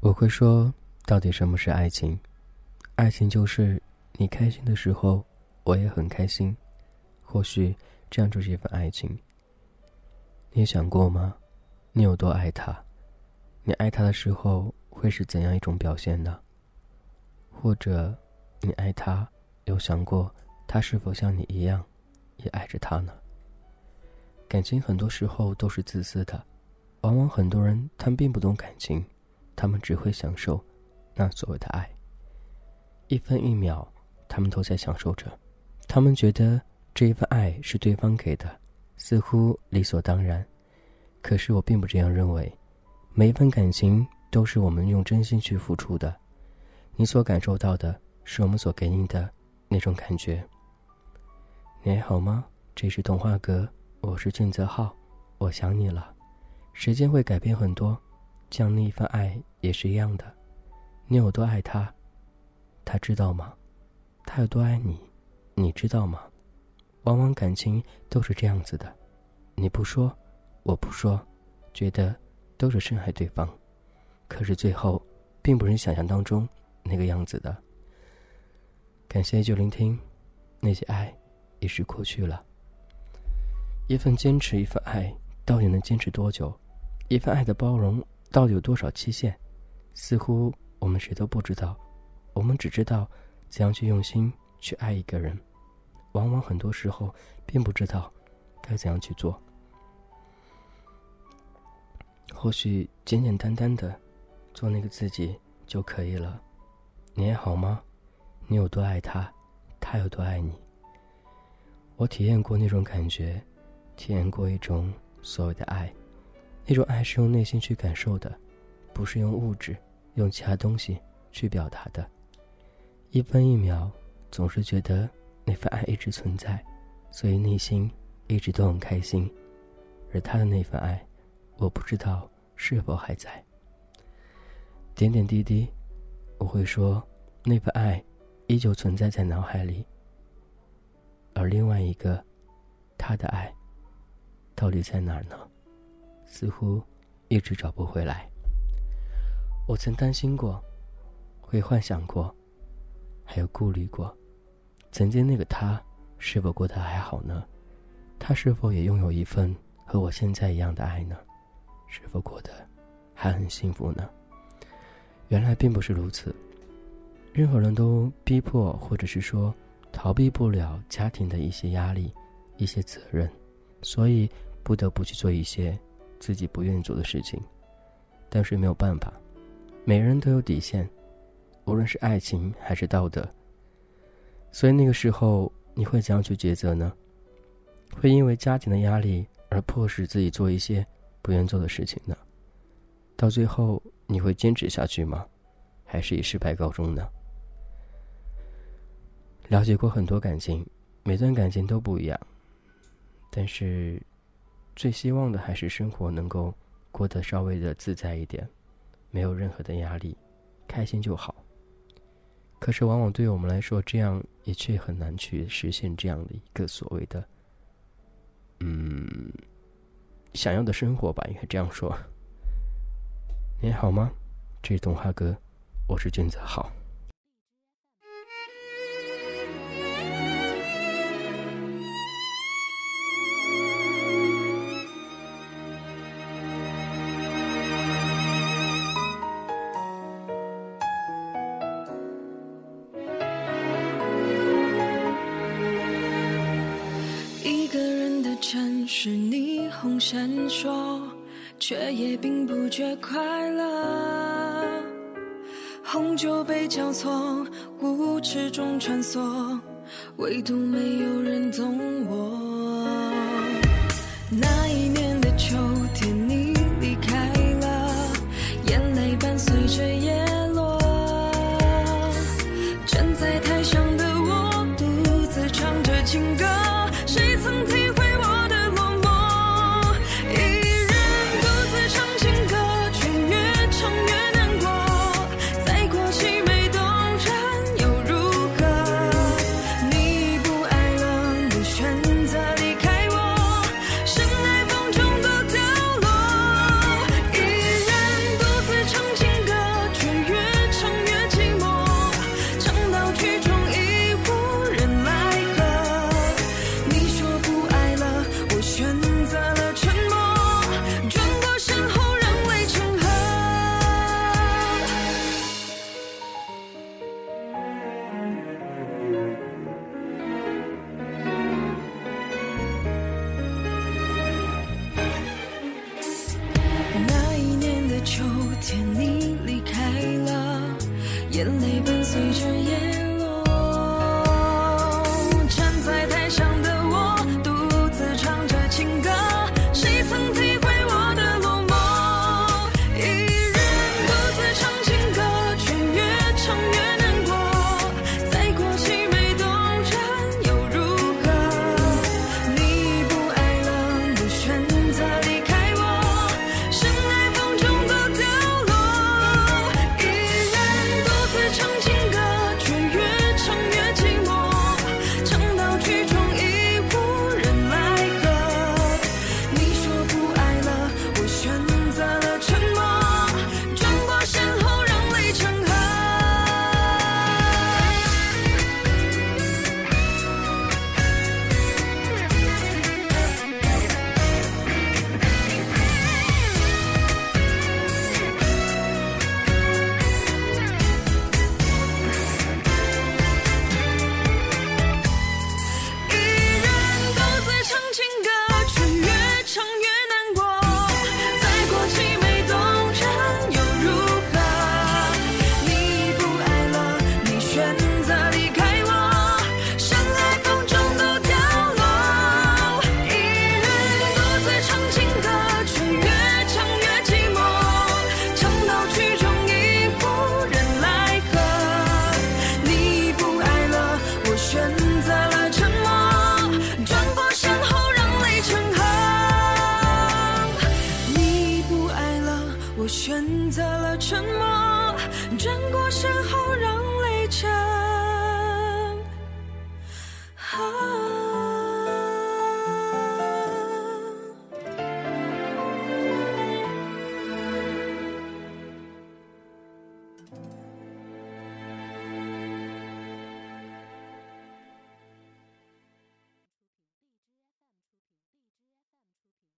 我会说，到底什么是爱情？爱情就是你开心的时候，我也很开心。或许这样就是一份爱情。你想过吗？你有多爱他？你爱他的时候会是怎样一种表现呢？或者，你爱他，有想过他是否像你一样，也爱着他呢？感情很多时候都是自私的，往往很多人他们并不懂感情。他们只会享受那所谓的爱，一分一秒，他们都在享受着。他们觉得这一份爱是对方给的，似乎理所当然。可是我并不这样认为，每一份感情都是我们用真心去付出的。你所感受到的是我们所给你的那种感觉。你还好吗？这是童话阁，我是俊泽浩，我想你了。时间会改变很多。像那一份爱也是一样的，你有多爱他，他知道吗？他有多爱你，你知道吗？往往感情都是这样子的，你不说，我不说，觉得都是深爱对方，可是最后，并不是想象当中那个样子的。感谢就聆听，那些爱已是过去了。一份坚持，一份爱，到底能坚持多久？一份爱的包容。到底有多少期限？似乎我们谁都不知道。我们只知道怎样去用心去爱一个人，往往很多时候并不知道该怎样去做。或许简简单单的做那个自己就可以了。你还好吗？你有多爱他，他有多爱你？我体验过那种感觉，体验过一种所谓的爱。那种爱是用内心去感受的，不是用物质、用其他东西去表达的。一分一秒，总是觉得那份爱一直存在，所以内心一直都很开心。而他的那份爱，我不知道是否还在。点点滴滴，我会说那份爱依旧存在在脑海里。而另外一个，他的爱，到底在哪儿呢？似乎一直找不回来。我曾担心过，会幻想过，还有顾虑过，曾经那个他是否过得还好呢？他是否也拥有一份和我现在一样的爱呢？是否过得还很幸福呢？原来并不是如此。任何人都逼迫或者是说逃避不了家庭的一些压力、一些责任，所以不得不去做一些。自己不愿意做的事情，但是没有办法，每个人都有底线，无论是爱情还是道德。所以那个时候，你会怎样去抉择呢？会因为家庭的压力而迫使自己做一些不愿做的事情呢？到最后，你会坚持下去吗？还是以失败告终呢？了解过很多感情，每段感情都不一样，但是。最希望的还是生活能够过得稍微的自在一点，没有任何的压力，开心就好。可是往往对于我们来说，这样也却很难去实现这样的一个所谓的，嗯，想要的生活吧，应该这样说。你好吗？这是动画哥，我是君子好。闪烁，却也并不觉快乐。红酒杯交错，舞池中穿梭，唯独没有人懂我。那 seizure. 沉默，